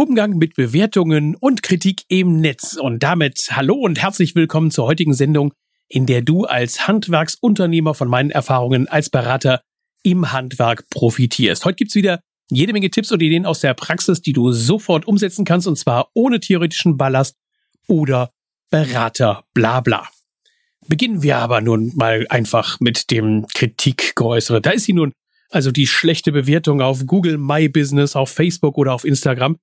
Umgang mit Bewertungen und Kritik im Netz. Und damit hallo und herzlich willkommen zur heutigen Sendung, in der du als Handwerksunternehmer von meinen Erfahrungen als Berater im Handwerk profitierst. Heute gibt's wieder jede Menge Tipps und Ideen aus der Praxis, die du sofort umsetzen kannst, und zwar ohne theoretischen Ballast oder Berater, bla bla. Beginnen wir aber nun mal einfach mit dem Kritikgeäußere. Da ist sie nun, also die schlechte Bewertung auf Google My Business, auf Facebook oder auf Instagram.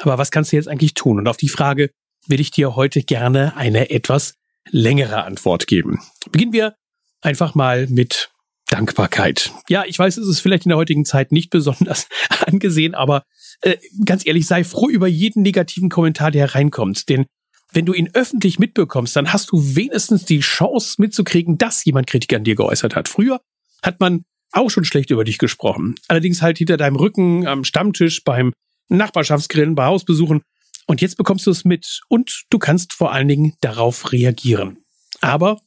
Aber was kannst du jetzt eigentlich tun? Und auf die Frage will ich dir heute gerne eine etwas längere Antwort geben. Beginnen wir einfach mal mit Dankbarkeit. Ja, ich weiß, es ist vielleicht in der heutigen Zeit nicht besonders angesehen, aber äh, ganz ehrlich, sei froh über jeden negativen Kommentar, der reinkommt. Denn wenn du ihn öffentlich mitbekommst, dann hast du wenigstens die Chance mitzukriegen, dass jemand Kritik an dir geäußert hat. Früher hat man auch schon schlecht über dich gesprochen. Allerdings halt hinter deinem Rücken am Stammtisch beim Nachbarschaftsgrillen, bei Hausbesuchen. Und jetzt bekommst du es mit und du kannst vor allen Dingen darauf reagieren. Aber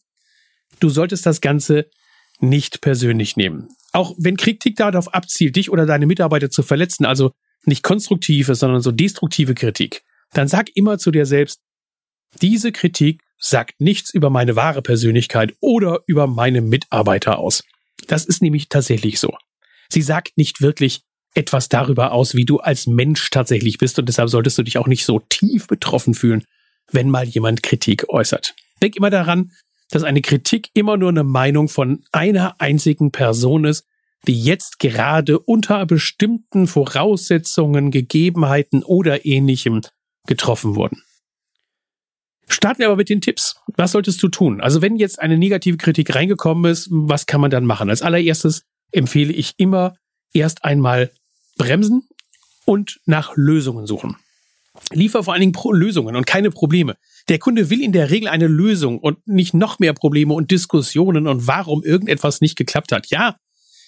du solltest das Ganze nicht persönlich nehmen. Auch wenn Kritik darauf abzielt, dich oder deine Mitarbeiter zu verletzen, also nicht konstruktive, sondern so destruktive Kritik, dann sag immer zu dir selbst, diese Kritik sagt nichts über meine wahre Persönlichkeit oder über meine Mitarbeiter aus. Das ist nämlich tatsächlich so. Sie sagt nicht wirklich, etwas darüber aus, wie du als Mensch tatsächlich bist und deshalb solltest du dich auch nicht so tief betroffen fühlen, wenn mal jemand Kritik äußert. Denk immer daran, dass eine Kritik immer nur eine Meinung von einer einzigen Person ist, die jetzt gerade unter bestimmten Voraussetzungen, Gegebenheiten oder ähnlichem getroffen wurden. Starten wir aber mit den Tipps. Was solltest du tun? Also wenn jetzt eine negative Kritik reingekommen ist, was kann man dann machen? Als allererstes empfehle ich immer erst einmal bremsen und nach Lösungen suchen. Liefer vor allen Dingen Lösungen und keine Probleme. Der Kunde will in der Regel eine Lösung und nicht noch mehr Probleme und Diskussionen und warum irgendetwas nicht geklappt hat. Ja,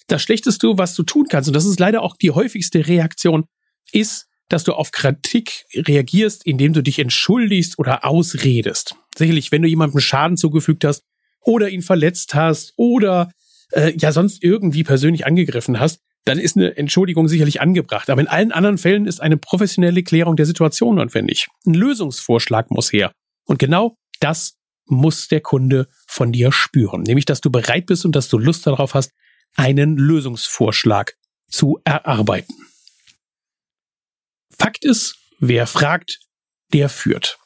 das Schlechteste, was du tun kannst, und das ist leider auch die häufigste Reaktion, ist, dass du auf Kritik reagierst, indem du dich entschuldigst oder ausredest. Sicherlich, wenn du jemandem Schaden zugefügt hast oder ihn verletzt hast oder äh, ja sonst irgendwie persönlich angegriffen hast, dann ist eine Entschuldigung sicherlich angebracht. Aber in allen anderen Fällen ist eine professionelle Klärung der Situation notwendig. Ein Lösungsvorschlag muss her. Und genau das muss der Kunde von dir spüren. Nämlich, dass du bereit bist und dass du Lust darauf hast, einen Lösungsvorschlag zu erarbeiten. Fakt ist, wer fragt, der führt.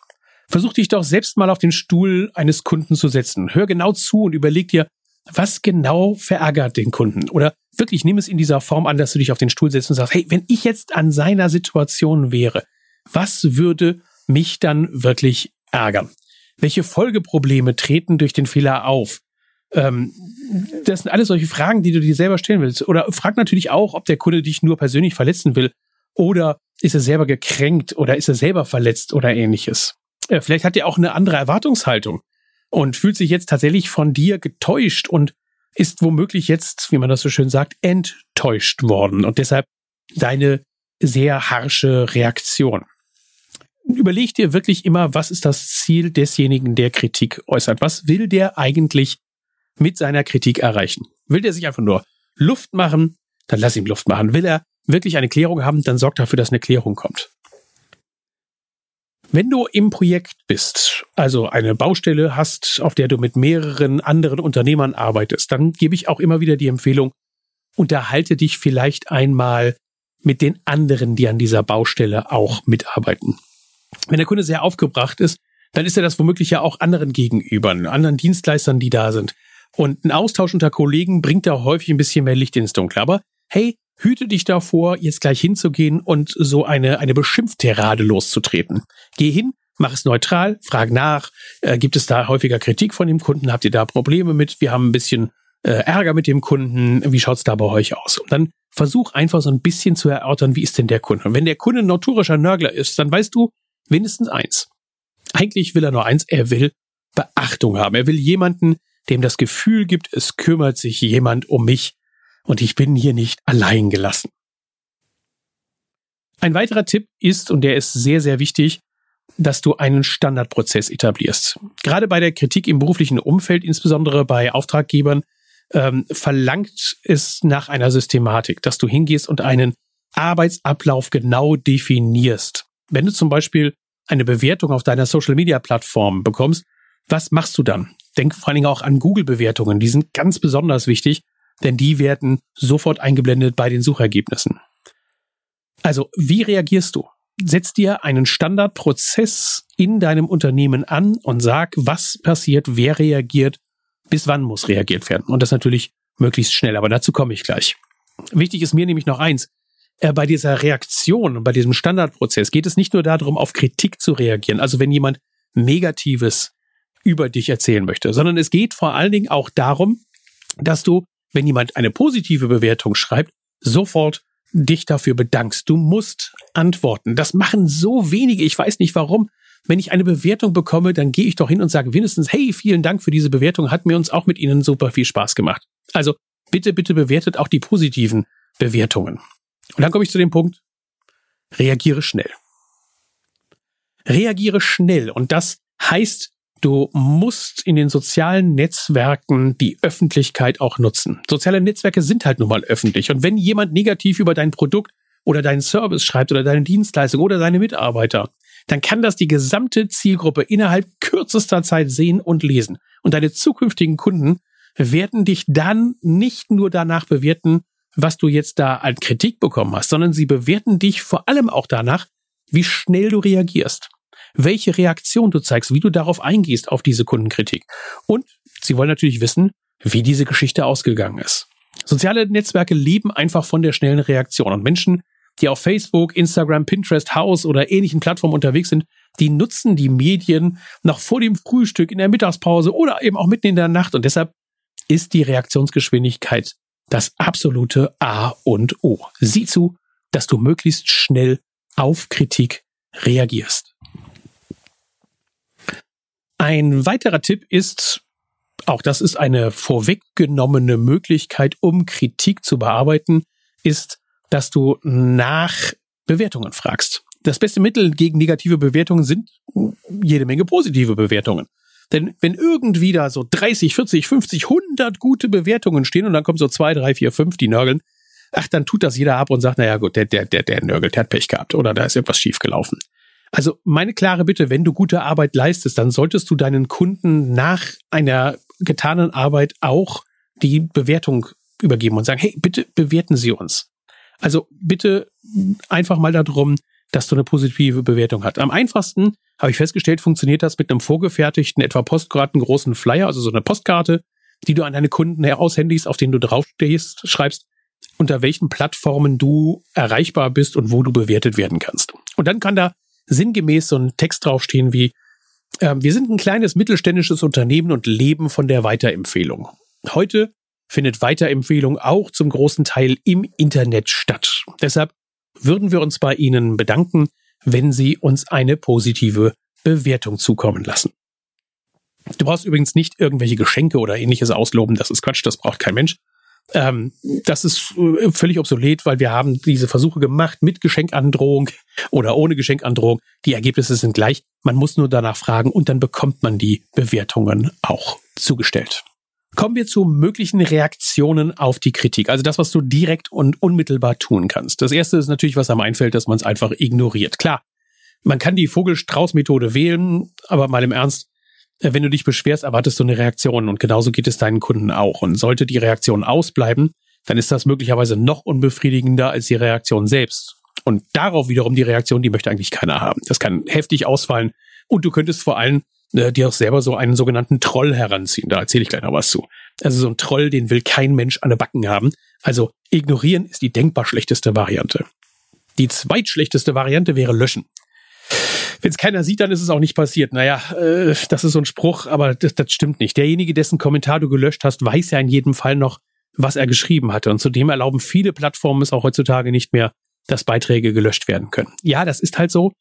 Versuch dich doch selbst mal auf den Stuhl eines Kunden zu setzen. Hör genau zu und überleg dir, was genau verärgert den Kunden? Oder wirklich, nimm es in dieser Form an, dass du dich auf den Stuhl setzt und sagst, hey, wenn ich jetzt an seiner Situation wäre, was würde mich dann wirklich ärgern? Welche Folgeprobleme treten durch den Fehler auf? Ähm, das sind alles solche Fragen, die du dir selber stellen willst. Oder frag natürlich auch, ob der Kunde dich nur persönlich verletzen will. Oder ist er selber gekränkt oder ist er selber verletzt oder ähnliches. Äh, vielleicht hat er auch eine andere Erwartungshaltung und fühlt sich jetzt tatsächlich von dir getäuscht und ist womöglich jetzt, wie man das so schön sagt, enttäuscht worden und deshalb deine sehr harsche Reaktion. Überleg dir wirklich immer, was ist das Ziel desjenigen, der Kritik äußert? Was will der eigentlich mit seiner Kritik erreichen? Will der sich einfach nur Luft machen? Dann lass ihm Luft machen. Will er wirklich eine Klärung haben? Dann sorg dafür, dass eine Klärung kommt. Wenn du im Projekt bist, also eine Baustelle hast, auf der du mit mehreren anderen Unternehmern arbeitest, dann gebe ich auch immer wieder die Empfehlung, unterhalte dich vielleicht einmal mit den anderen, die an dieser Baustelle auch mitarbeiten. Wenn der Kunde sehr aufgebracht ist, dann ist er das womöglich ja auch anderen gegenüber, anderen Dienstleistern, die da sind. Und ein Austausch unter Kollegen bringt da häufig ein bisschen mehr Licht ins Dunkel. Aber hey, hüte dich davor, jetzt gleich hinzugehen und so eine, eine Beschimpfterade loszutreten. Geh hin, mach es neutral, frag nach, äh, gibt es da häufiger Kritik von dem Kunden, habt ihr da Probleme mit, wir haben ein bisschen äh, Ärger mit dem Kunden, wie schaut's da bei euch aus? Und dann versuch einfach so ein bisschen zu erörtern, wie ist denn der Kunde? Und wenn der Kunde ein notorischer Nörgler ist, dann weißt du mindestens eins. Eigentlich will er nur eins, er will Beachtung haben. Er will jemanden, dem das Gefühl gibt, es kümmert sich jemand um mich und ich bin hier nicht allein gelassen. Ein weiterer Tipp ist, und der ist sehr, sehr wichtig, dass du einen Standardprozess etablierst. Gerade bei der Kritik im beruflichen Umfeld, insbesondere bei Auftraggebern, ähm, verlangt es nach einer Systematik, dass du hingehst und einen Arbeitsablauf genau definierst. Wenn du zum Beispiel eine Bewertung auf deiner Social Media Plattform bekommst, was machst du dann? Denk vor allen Dingen auch an Google-Bewertungen. Die sind ganz besonders wichtig, denn die werden sofort eingeblendet bei den Suchergebnissen. Also, wie reagierst du? Setz dir einen Standardprozess in deinem Unternehmen an und sag, was passiert, wer reagiert, bis wann muss reagiert werden. Und das natürlich möglichst schnell, aber dazu komme ich gleich. Wichtig ist mir nämlich noch eins. Äh, bei dieser Reaktion und bei diesem Standardprozess geht es nicht nur darum, auf Kritik zu reagieren, also wenn jemand Negatives über dich erzählen möchte, sondern es geht vor allen Dingen auch darum, dass du, wenn jemand eine positive Bewertung schreibt, sofort dich dafür bedankst. Du musst antworten. Das machen so wenige. Ich weiß nicht warum. Wenn ich eine Bewertung bekomme, dann gehe ich doch hin und sage wenigstens, hey, vielen Dank für diese Bewertung. Hat mir uns auch mit Ihnen super viel Spaß gemacht. Also bitte, bitte bewertet auch die positiven Bewertungen. Und dann komme ich zu dem Punkt, reagiere schnell. Reagiere schnell. Und das heißt, du musst in den sozialen Netzwerken die Öffentlichkeit auch nutzen. Soziale Netzwerke sind halt nun mal öffentlich. Und wenn jemand negativ über dein Produkt oder deinen Service schreibt oder deine Dienstleistung oder deine Mitarbeiter, dann kann das die gesamte Zielgruppe innerhalb kürzester Zeit sehen und lesen. Und deine zukünftigen Kunden werden dich dann nicht nur danach bewerten, was du jetzt da als Kritik bekommen hast, sondern sie bewerten dich vor allem auch danach, wie schnell du reagierst, welche Reaktion du zeigst, wie du darauf eingehst auf diese Kundenkritik. Und sie wollen natürlich wissen, wie diese Geschichte ausgegangen ist. Soziale Netzwerke leben einfach von der schnellen Reaktion und Menschen, die auf Facebook, Instagram, Pinterest, House oder ähnlichen Plattformen unterwegs sind, die nutzen die Medien noch vor dem Frühstück, in der Mittagspause oder eben auch mitten in der Nacht und deshalb ist die Reaktionsgeschwindigkeit das absolute A und O. Sieh zu, dass du möglichst schnell auf Kritik reagierst. Ein weiterer Tipp ist, auch das ist eine vorweggenommene Möglichkeit, um Kritik zu bearbeiten, ist, dass du nach Bewertungen fragst. Das beste Mittel gegen negative Bewertungen sind jede Menge positive Bewertungen. Denn wenn irgendwie da so 30, 40, 50, 100 gute Bewertungen stehen und dann kommen so zwei, drei, vier, fünf, die nörgeln, ach, dann tut das jeder ab und sagt, naja gut, der, der, der, der nörgelt, der hat Pech gehabt oder da ist irgendwas schiefgelaufen. Also meine klare Bitte, wenn du gute Arbeit leistest, dann solltest du deinen Kunden nach einer getanen Arbeit auch die Bewertung übergeben und sagen, hey, bitte bewerten Sie uns. Also bitte einfach mal darum, dass du eine positive Bewertung hast. Am einfachsten habe ich festgestellt, funktioniert das mit einem vorgefertigten, etwa Postkarten großen Flyer, also so eine Postkarte, die du an deine Kunden heraushändigst, auf denen du draufstehst, schreibst, unter welchen Plattformen du erreichbar bist und wo du bewertet werden kannst. Und dann kann da sinngemäß so ein Text draufstehen wie, äh, wir sind ein kleines mittelständisches Unternehmen und leben von der Weiterempfehlung. Heute findet Weiterempfehlung auch zum großen Teil im Internet statt. Deshalb würden wir uns bei Ihnen bedanken, wenn Sie uns eine positive Bewertung zukommen lassen. Du brauchst übrigens nicht irgendwelche Geschenke oder ähnliches ausloben, das ist Quatsch, das braucht kein Mensch. Ähm, das ist äh, völlig obsolet, weil wir haben diese Versuche gemacht mit Geschenkandrohung oder ohne Geschenkandrohung. Die Ergebnisse sind gleich. Man muss nur danach fragen und dann bekommt man die Bewertungen auch zugestellt. Kommen wir zu möglichen Reaktionen auf die Kritik. Also das, was du direkt und unmittelbar tun kannst. Das erste ist natürlich, was einem einfällt, dass man es einfach ignoriert. Klar, man kann die Vogelstrauß-Methode wählen, aber mal im Ernst, wenn du dich beschwerst, erwartest du eine Reaktion und genauso geht es deinen Kunden auch. Und sollte die Reaktion ausbleiben, dann ist das möglicherweise noch unbefriedigender als die Reaktion selbst. Und darauf wiederum die Reaktion, die möchte eigentlich keiner haben. Das kann heftig ausfallen und du könntest vor allem äh, dir auch selber so einen sogenannten Troll heranziehen. Da erzähle ich gleich noch was zu. Also so ein Troll, den will kein Mensch an der Backen haben. Also ignorieren ist die denkbar schlechteste Variante. Die zweitschlechteste Variante wäre löschen. Wenn es keiner sieht, dann ist es auch nicht passiert. Naja, äh, das ist so ein Spruch, aber das, das stimmt nicht. Derjenige, dessen Kommentar du gelöscht hast, weiß ja in jedem Fall noch, was er geschrieben hatte. Und zudem erlauben viele Plattformen es auch heutzutage nicht mehr, dass Beiträge gelöscht werden können. Ja, das ist halt so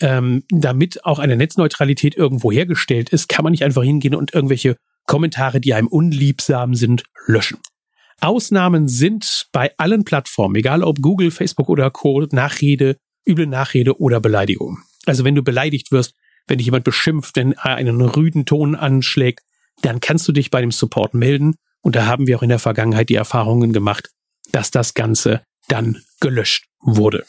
ähm, damit auch eine Netzneutralität irgendwo hergestellt ist, kann man nicht einfach hingehen und irgendwelche Kommentare, die einem unliebsam sind, löschen. Ausnahmen sind bei allen Plattformen, egal ob Google, Facebook oder Co., Nachrede, üble Nachrede oder Beleidigung. Also wenn du beleidigt wirst, wenn dich jemand beschimpft, wenn er einen rüden Ton anschlägt, dann kannst du dich bei dem Support melden. Und da haben wir auch in der Vergangenheit die Erfahrungen gemacht, dass das Ganze dann gelöscht wurde.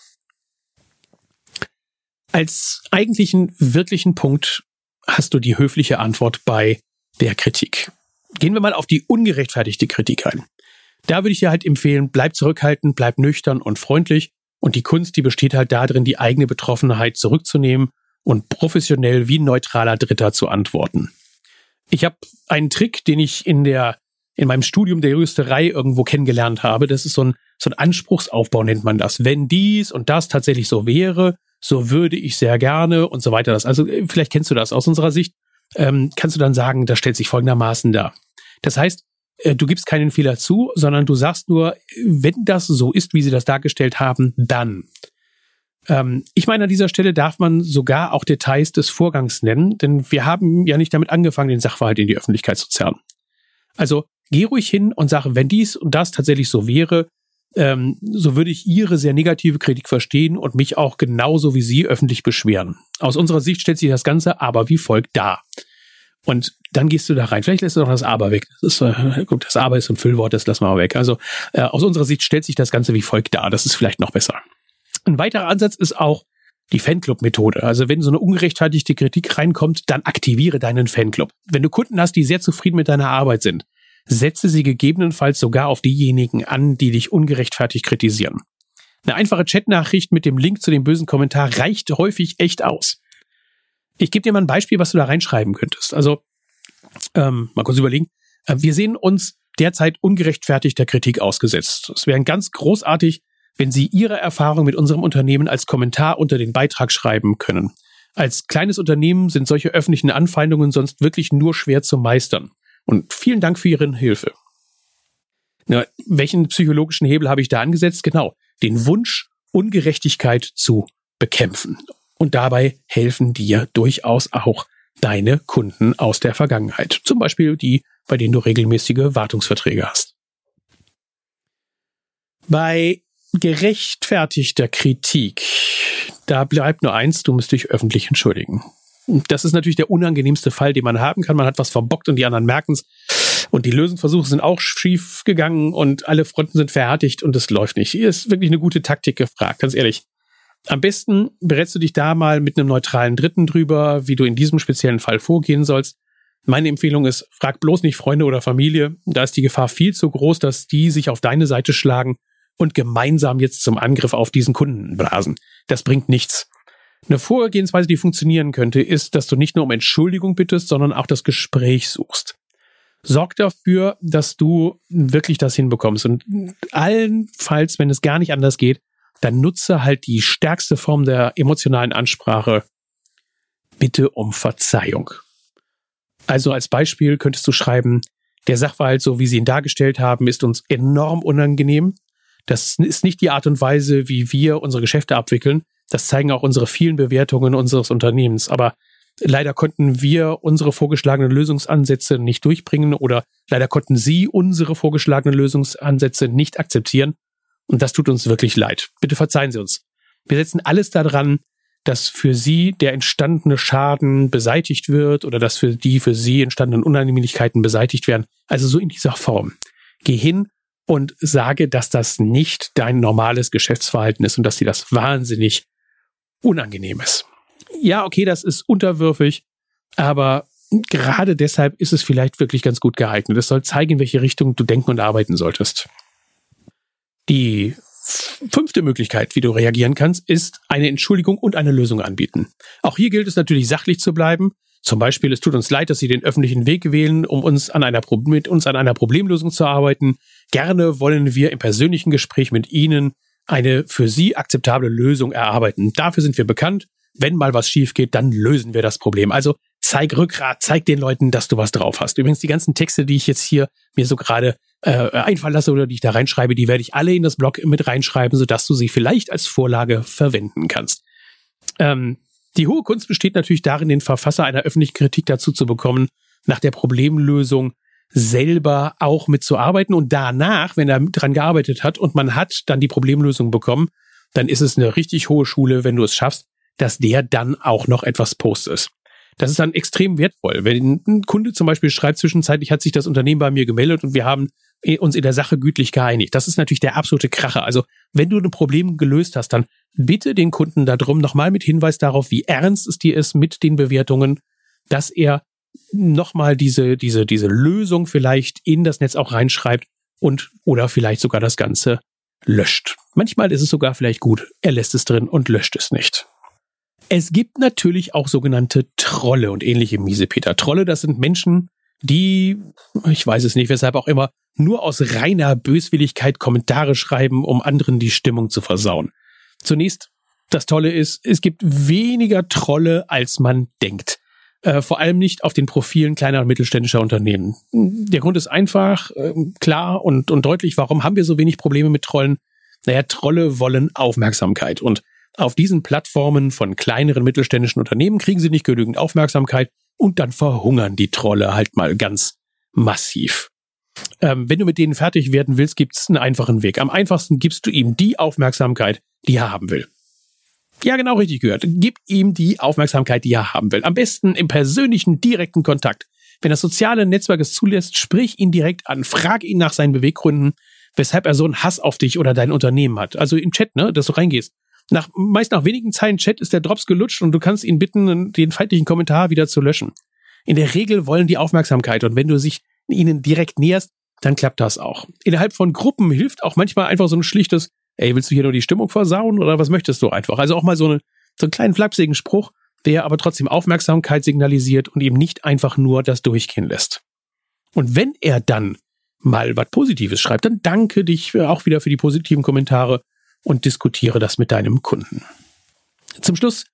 Als eigentlichen wirklichen Punkt hast du die höfliche Antwort bei der Kritik. Gehen wir mal auf die ungerechtfertigte Kritik ein. Da würde ich dir halt empfehlen, bleib zurückhaltend, bleib nüchtern und freundlich. Und die Kunst, die besteht halt darin, die eigene Betroffenheit zurückzunehmen und professionell wie neutraler Dritter zu antworten. Ich habe einen Trick, den ich in der in meinem Studium der Juristerei irgendwo kennengelernt habe. Das ist so ein, so ein Anspruchsaufbau, nennt man das. Wenn dies und das tatsächlich so wäre, so würde ich sehr gerne und so weiter. Also vielleicht kennst du das aus unserer Sicht. Ähm, kannst du dann sagen, das stellt sich folgendermaßen dar. Das heißt, du gibst keinen Fehler zu, sondern du sagst nur, wenn das so ist, wie sie das dargestellt haben, dann. Ähm, ich meine, an dieser Stelle darf man sogar auch Details des Vorgangs nennen, denn wir haben ja nicht damit angefangen, den Sachverhalt in die Öffentlichkeit zu zerren. Also geh ruhig hin und sag, wenn dies und das tatsächlich so wäre, ähm, so würde ich Ihre sehr negative Kritik verstehen und mich auch genauso wie Sie öffentlich beschweren. Aus unserer Sicht stellt sich das Ganze aber wie folgt dar. Und dann gehst du da rein. Vielleicht lässt du noch das Aber weg. Das, ist, äh, gut, das Aber ist ein Füllwort, das lassen wir mal weg. Also äh, aus unserer Sicht stellt sich das Ganze wie folgt dar. Das ist vielleicht noch besser. Ein weiterer Ansatz ist auch die Fanclub-Methode. Also wenn so eine ungerechtfertigte Kritik reinkommt, dann aktiviere deinen Fanclub. Wenn du Kunden hast, die sehr zufrieden mit deiner Arbeit sind, setze sie gegebenenfalls sogar auf diejenigen an, die dich ungerechtfertigt kritisieren. Eine einfache Chatnachricht mit dem Link zu dem bösen Kommentar reicht häufig echt aus. Ich gebe dir mal ein Beispiel, was du da reinschreiben könntest. Also, ähm, mal kurz überlegen. Äh, wir sehen uns derzeit ungerechtfertigter Kritik ausgesetzt. Es wäre ganz großartig, wenn Sie Ihre Erfahrung mit unserem Unternehmen als Kommentar unter den Beitrag schreiben können. Als kleines Unternehmen sind solche öffentlichen Anfeindungen sonst wirklich nur schwer zu meistern. Und vielen Dank für Ihre Hilfe. Na, welchen psychologischen Hebel habe ich da angesetzt? Genau, den Wunsch, Ungerechtigkeit zu bekämpfen. Und dabei helfen dir durchaus auch deine Kunden aus der Vergangenheit. Zum Beispiel die, bei denen du regelmäßige Wartungsverträge hast. Bei gerechtfertigter Kritik, da bleibt nur eins, du musst dich öffentlich entschuldigen. Das ist natürlich der unangenehmste Fall, den man haben kann. Man hat was verbockt und die anderen merken es. Und die Lösungsversuche sind auch schief gegangen und alle Fronten sind verhärtigt und es läuft nicht. Hier ist wirklich eine gute Taktik gefragt, ganz ehrlich. Am besten berätst du dich da mal mit einem neutralen Dritten drüber, wie du in diesem speziellen Fall vorgehen sollst. Meine Empfehlung ist, frag bloß nicht Freunde oder Familie. Da ist die Gefahr viel zu groß, dass die sich auf deine Seite schlagen und gemeinsam jetzt zum Angriff auf diesen Kunden blasen. Das bringt nichts. Eine Vorgehensweise, die funktionieren könnte, ist, dass du nicht nur um Entschuldigung bittest, sondern auch das Gespräch suchst. Sorg dafür, dass du wirklich das hinbekommst. Und allenfalls, wenn es gar nicht anders geht, dann nutze halt die stärkste Form der emotionalen Ansprache. Bitte um Verzeihung. Also als Beispiel könntest du schreiben, der Sachverhalt, so wie Sie ihn dargestellt haben, ist uns enorm unangenehm. Das ist nicht die Art und Weise, wie wir unsere Geschäfte abwickeln. Das zeigen auch unsere vielen Bewertungen unseres Unternehmens. Aber leider konnten wir unsere vorgeschlagenen Lösungsansätze nicht durchbringen oder leider konnten Sie unsere vorgeschlagenen Lösungsansätze nicht akzeptieren. Und das tut uns wirklich leid. Bitte verzeihen Sie uns. Wir setzen alles daran, dass für Sie der entstandene Schaden beseitigt wird oder dass für die für Sie entstandenen Unannehmlichkeiten beseitigt werden. Also so in dieser Form. Geh hin und sage, dass das nicht dein normales Geschäftsverhalten ist und dass dir das wahnsinnig unangenehm ist. Ja, okay, das ist unterwürfig, aber gerade deshalb ist es vielleicht wirklich ganz gut geeignet. Es soll zeigen, in welche Richtung du denken und arbeiten solltest. Die fünfte Möglichkeit, wie du reagieren kannst, ist eine Entschuldigung und eine Lösung anbieten. Auch hier gilt es natürlich sachlich zu bleiben. Zum Beispiel, es tut uns leid, dass Sie den öffentlichen Weg wählen, um uns an einer, mit uns an einer Problemlösung zu arbeiten. Gerne wollen wir im persönlichen Gespräch mit Ihnen eine für Sie akzeptable Lösung erarbeiten. Dafür sind wir bekannt. Wenn mal was schief geht, dann lösen wir das Problem. Also zeig Rückgrat, zeig den Leuten, dass du was drauf hast. Übrigens, die ganzen Texte, die ich jetzt hier mir so gerade äh, einfallen lasse oder die ich da reinschreibe, die werde ich alle in das Blog mit reinschreiben, sodass du sie vielleicht als Vorlage verwenden kannst. Ähm, die hohe Kunst besteht natürlich darin, den Verfasser einer öffentlichen Kritik dazu zu bekommen, nach der Problemlösung selber auch mitzuarbeiten und danach, wenn er dran gearbeitet hat und man hat dann die Problemlösung bekommen, dann ist es eine richtig hohe Schule, wenn du es schaffst, dass der dann auch noch etwas postet. Das ist dann extrem wertvoll. Wenn ein Kunde zum Beispiel schreibt, zwischenzeitlich hat sich das Unternehmen bei mir gemeldet und wir haben uns in der Sache gütlich geeinigt. Das ist natürlich der absolute Kracher. Also wenn du ein Problem gelöst hast, dann bitte den Kunden darum nochmal mit Hinweis darauf, wie ernst es dir ist mit den Bewertungen, dass er nochmal diese, diese, diese Lösung vielleicht in das Netz auch reinschreibt und oder vielleicht sogar das Ganze löscht. Manchmal ist es sogar vielleicht gut, er lässt es drin und löscht es nicht. Es gibt natürlich auch sogenannte Trolle und ähnliche Miesepeter. Trolle, das sind Menschen, die, ich weiß es nicht, weshalb auch immer, nur aus reiner Böswilligkeit Kommentare schreiben, um anderen die Stimmung zu versauen. Zunächst, das Tolle ist, es gibt weniger Trolle, als man denkt. Äh, vor allem nicht auf den Profilen kleiner und mittelständischer Unternehmen. Der Grund ist einfach, äh, klar und, und deutlich, warum haben wir so wenig Probleme mit Trollen? Naja, Trolle wollen Aufmerksamkeit und auf diesen Plattformen von kleineren mittelständischen Unternehmen kriegen sie nicht genügend Aufmerksamkeit und dann verhungern die Trolle halt mal ganz massiv. Ähm, wenn du mit denen fertig werden willst, gibt es einen einfachen Weg. Am einfachsten gibst du ihm die Aufmerksamkeit, die er haben will. Ja, genau richtig gehört. Gib ihm die Aufmerksamkeit, die er haben will. Am besten im persönlichen, direkten Kontakt. Wenn das soziale Netzwerk es zulässt, sprich ihn direkt an, frag ihn nach seinen Beweggründen, weshalb er so einen Hass auf dich oder dein Unternehmen hat. Also im Chat, ne, dass du reingehst. Nach, meist nach wenigen Zeilen Chat ist der Drops gelutscht und du kannst ihn bitten, den feindlichen Kommentar wieder zu löschen. In der Regel wollen die Aufmerksamkeit und wenn du sich ihnen direkt näherst, dann klappt das auch. Innerhalb von Gruppen hilft auch manchmal einfach so ein schlichtes, ey, willst du hier nur die Stimmung versauen oder was möchtest du einfach? Also auch mal so, eine, so einen kleinen flapsigen Spruch, der aber trotzdem Aufmerksamkeit signalisiert und eben nicht einfach nur das durchgehen lässt. Und wenn er dann mal was Positives schreibt, dann danke dich auch wieder für die positiven Kommentare und diskutiere das mit deinem Kunden. Zum Schluss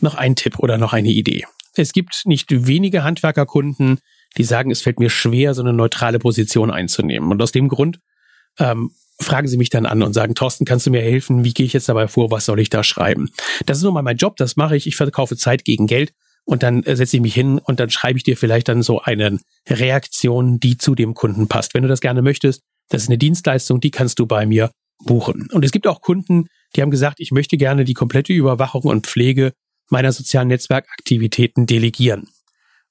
noch ein Tipp oder noch eine Idee. Es gibt nicht wenige Handwerkerkunden, die sagen, es fällt mir schwer, so eine neutrale Position einzunehmen. Und aus dem Grund ähm, fragen sie mich dann an und sagen, Thorsten, kannst du mir helfen? Wie gehe ich jetzt dabei vor? Was soll ich da schreiben? Das ist nun mal mein Job, das mache ich. Ich verkaufe Zeit gegen Geld und dann äh, setze ich mich hin und dann schreibe ich dir vielleicht dann so eine Reaktion, die zu dem Kunden passt. Wenn du das gerne möchtest, das ist eine Dienstleistung, die kannst du bei mir buchen. Und es gibt auch Kunden, die haben gesagt, ich möchte gerne die komplette Überwachung und Pflege meiner sozialen Netzwerkaktivitäten delegieren.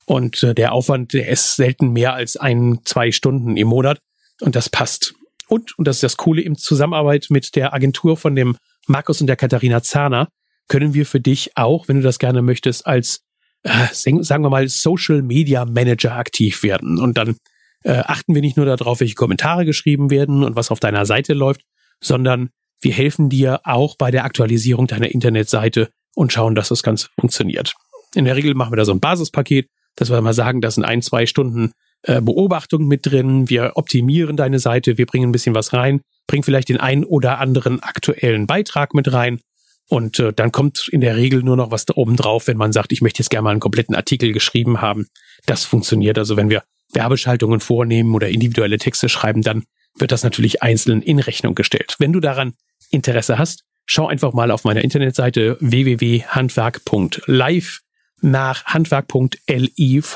Und äh, der Aufwand, der ist selten mehr als ein, zwei Stunden im Monat. Und das passt. Und, und das ist das Coole, in Zusammenarbeit mit der Agentur von dem Markus und der Katharina Zahner, können wir für dich auch, wenn du das gerne möchtest, als, äh, sagen wir mal, Social Media Manager aktiv werden. Und dann äh, achten wir nicht nur darauf, welche Kommentare geschrieben werden und was auf deiner Seite läuft, sondern wir helfen dir auch bei der Aktualisierung deiner Internetseite und schauen, dass das Ganze funktioniert. In der Regel machen wir da so ein Basispaket, dass wir mal sagen, das sind ein, zwei Stunden äh, Beobachtung mit drin. Wir optimieren deine Seite, wir bringen ein bisschen was rein, bringen vielleicht den einen oder anderen aktuellen Beitrag mit rein. Und äh, dann kommt in der Regel nur noch was da oben drauf, wenn man sagt, ich möchte jetzt gerne mal einen kompletten Artikel geschrieben haben. Das funktioniert. Also wenn wir Werbeschaltungen vornehmen oder individuelle Texte schreiben, dann wird das natürlich einzeln in Rechnung gestellt. Wenn du daran Interesse hast, schau einfach mal auf meiner Internetseite www.handwerk.live nach handwerk.live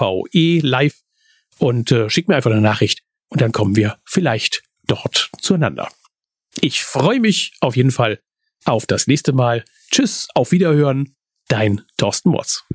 live und äh, schick mir einfach eine Nachricht und dann kommen wir vielleicht dort zueinander. Ich freue mich auf jeden Fall auf das nächste Mal. Tschüss, auf Wiederhören, dein Thorsten Motz.